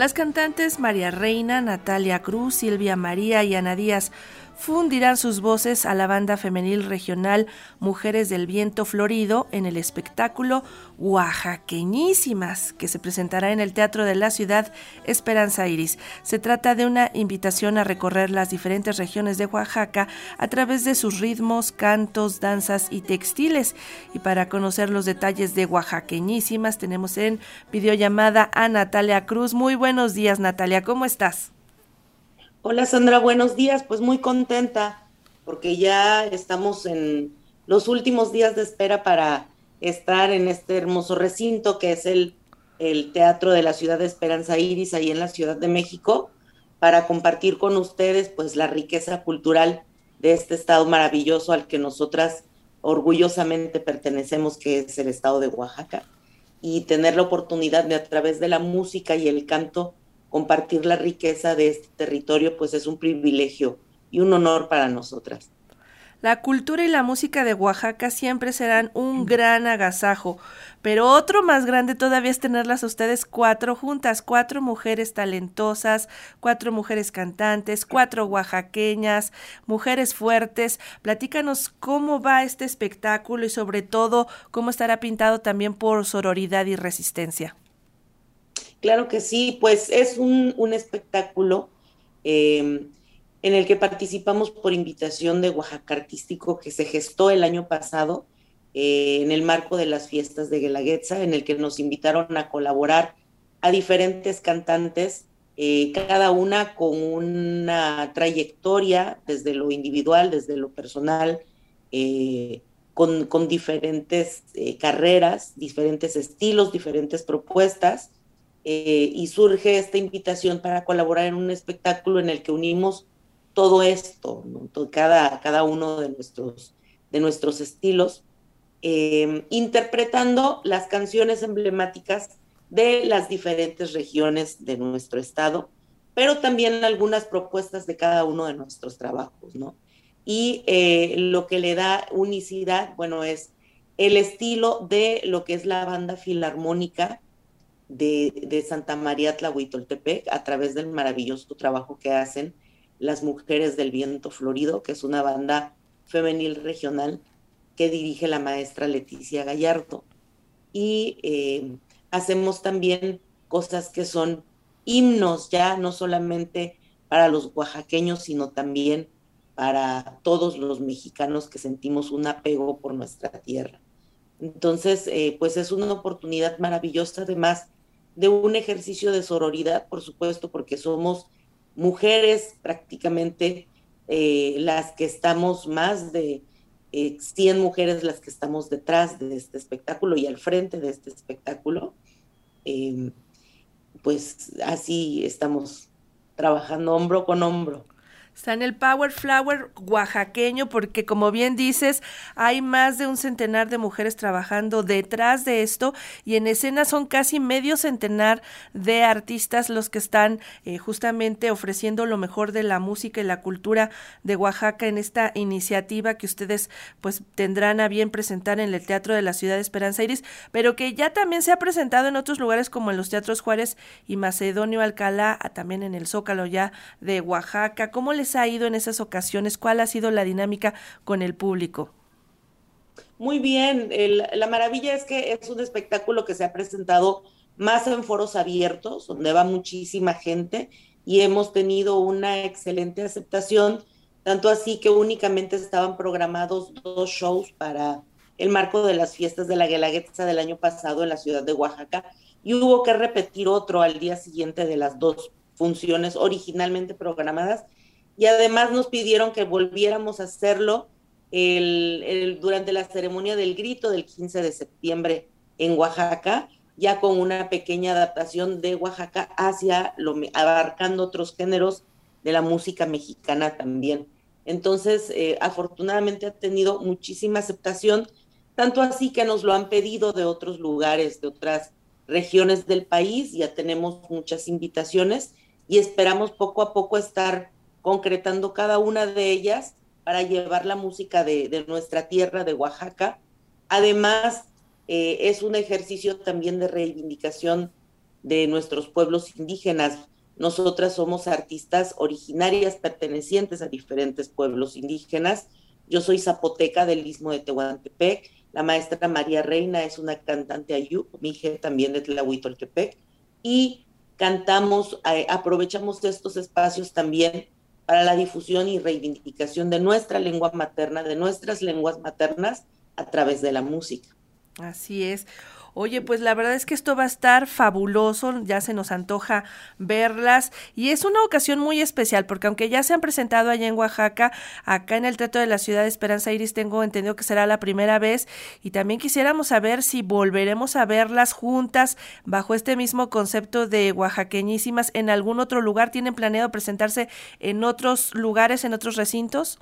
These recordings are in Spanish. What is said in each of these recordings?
Las cantantes María Reina, Natalia Cruz, Silvia María y Ana Díaz fundirán sus voces a la banda femenil regional Mujeres del Viento Florido en el espectáculo Oaxaqueñísimas, que se presentará en el Teatro de la Ciudad Esperanza Iris. Se trata de una invitación a recorrer las diferentes regiones de Oaxaca a través de sus ritmos, cantos, danzas y textiles. Y para conocer los detalles de Oaxaqueñísimas, tenemos en videollamada a Natalia Cruz. Muy buenos días, Natalia, ¿cómo estás? Hola Sandra, buenos días. Pues muy contenta porque ya estamos en los últimos días de espera para estar en este hermoso recinto que es el, el Teatro de la Ciudad de Esperanza Iris, ahí en la Ciudad de México, para compartir con ustedes pues la riqueza cultural de este estado maravilloso al que nosotras orgullosamente pertenecemos, que es el estado de Oaxaca, y tener la oportunidad de a través de la música y el canto compartir la riqueza de este territorio, pues es un privilegio y un honor para nosotras. La cultura y la música de Oaxaca siempre serán un gran agasajo, pero otro más grande todavía es tenerlas ustedes cuatro juntas, cuatro mujeres talentosas, cuatro mujeres cantantes, cuatro oaxaqueñas, mujeres fuertes. Platícanos cómo va este espectáculo y sobre todo cómo estará pintado también por sororidad y resistencia. Claro que sí, pues es un, espectáculo em, en el que participamos por invitación de Oaxaca Artístico que se gestó el año pasado eh, en el marco de las fiestas de Guelaguetza, en el que nos invitaron a colaborar a diferentes cantantes, eh, cada una con una trayectoria desde lo individual, desde lo personal, eh, con, con, diferentes carreras, diferentes estilos, diferentes propuestas eh, y surge esta invitación para colaborar en un espectáculo en el que unimos todo esto, cada, cada uno de nuestros, de nuestros estilos, em, interpretando las canciones emblemáticas de las diferentes regiones de nuestro estado, pero también algunas propuestas de cada uno de nuestros trabajos, ¿no? Y eh, lo que le da unicidad, bueno, es el estilo de lo que es la banda filarmónica, de, Santa María Tlahuitoltepec a través del maravilloso trabajo que hacen las Mujeres del Viento Florido, que es una banda femenil regional que dirige la maestra Leticia Gallardo. Y eh, hacemos también cosas que son himnos ya, no solamente para los oaxaqueños, sino también para todos los mexicanos que sentimos un apego por nuestra tierra. Entonces, eh, pues es una oportunidad maravillosa, además, de un ejercicio de sororidad, por supuesto, porque somos mujeres prácticamente eh, las que estamos más de 100 eh, mujeres las que estamos detrás de este espectáculo y al frente de este espectáculo. Em, pues así estamos trabajando hombro con hombro. Está en el Power Flower oaxaqueño porque como bien dices, hay más de un centenar de mujeres trabajando detrás de esto y en escena son casi medio centenar de artistas los que están eh, justamente ofreciendo lo mejor de la música y la cultura de Oaxaca en esta iniciativa que ustedes pues tendrán a bien presentar en el Teatro de la Ciudad de Esperanza Iris, pero que ya también se ha presentado en otros lugares como en los Teatros Juárez y Macedonio Alcalá, también en el Zócalo ya de Oaxaca. ¿Cómo les ha ido en esas ocasiones? ¿Cuál ha sido la dinámica con el público? Muy bien, la maravilla es que es un espectáculo que se ha presentado más en foros abiertos, donde va muchísima gente y hemos tenido una excelente aceptación, tanto así que únicamente estaban programados dos shows para el marco de las fiestas de la Guelaguetza del año pasado en la ciudad de Oaxaca y hubo que repetir otro al día siguiente de las dos funciones originalmente programadas y además nos pidieron que volviéramos a hacerlo el, durante la ceremonia del grito del 15 de septiembre en Oaxaca, ya con una pequeña adaptación de Oaxaca hacia lo abarcando otros géneros de la música mexicana también. Entonces, eh, afortunadamente ha tenido muchísima aceptación, tanto así que nos lo han pedido de otros lugares, de otras regiones del país, ya tenemos muchas invitaciones y esperamos poco a poco estar concretando cada una de ellas para llevar la música de, nuestra tierra, de Oaxaca. Además, eh, es un ejercicio también de reivindicación de nuestros pueblos indígenas. Nosotras somos artistas originarias pertenecientes a diferentes pueblos indígenas. Yo soy zapoteca del istmo de Tehuantepec. La maestra María Reina es una cantante ayú, mi hija también de Tlahuitoltepec. Y cantamos, eh, aprovechamos estos espacios también para la difusión y reivindicación de nuestra lengua materna, de nuestras lenguas maternas a través de la música. Así es. Oye, pues la verdad es que esto va a estar fabuloso, ya se nos antoja verlas y es una ocasión muy especial porque aunque ya se han presentado allá en Oaxaca, acá en el Teatro de la Ciudad de Esperanza Iris tengo entendido que será la primera vez y también quisiéramos saber si volveremos a verlas juntas bajo este mismo concepto de oaxaqueñísimas en algún otro lugar. ¿Tienen planeado presentarse en otros lugares, en otros recintos?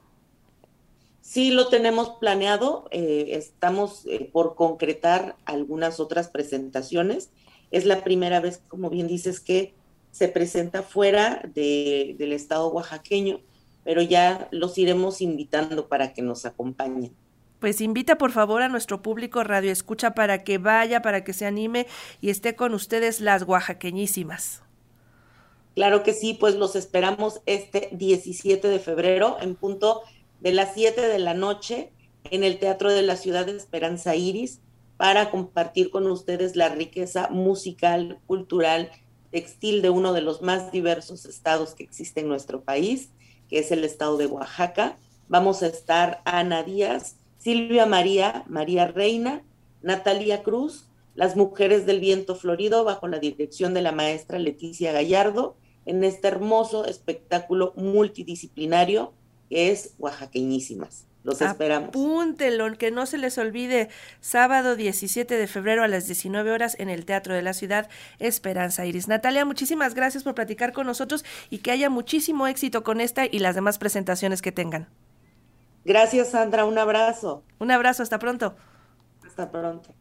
Sí, lo tenemos planeado. Eh, estamos eh, por concretar algunas otras presentaciones. Es la primera vez, como bien dices, que se presenta fuera del estado oaxaqueño, pero ya los iremos invitando para que nos acompañen. Pues invita por favor a nuestro público Radio Escucha para que vaya, para que se anime y esté con ustedes las oaxaqueñísimas. Claro que sí, pues los esperamos este 17 de febrero en punto de las 7 de la noche en el Teatro de la Ciudad de Esperanza Iris para compartir con ustedes la riqueza musical, cultural, textil de uno de los más diversos estados que existe en nuestro país, que es el estado de Oaxaca. Vamos a estar Ana Díaz, Silvia María, María Reina, Natalia Cruz, las mujeres del viento florido bajo la dirección de la maestra Leticia Gallardo en este hermoso espectáculo multidisciplinario es oaxaqueñísimas. Los esperamos. Apúntelo, que no se les olvide, sábado 17 de febrero a las 19 horas en el Teatro de la Ciudad Esperanza Iris. Natalia, muchísimas gracias por platicar con nosotros y que haya muchísimo éxito con esta y las demás presentaciones que tengan. Gracias, Sandra. Un abrazo. Un abrazo, hasta pronto. Hasta pronto.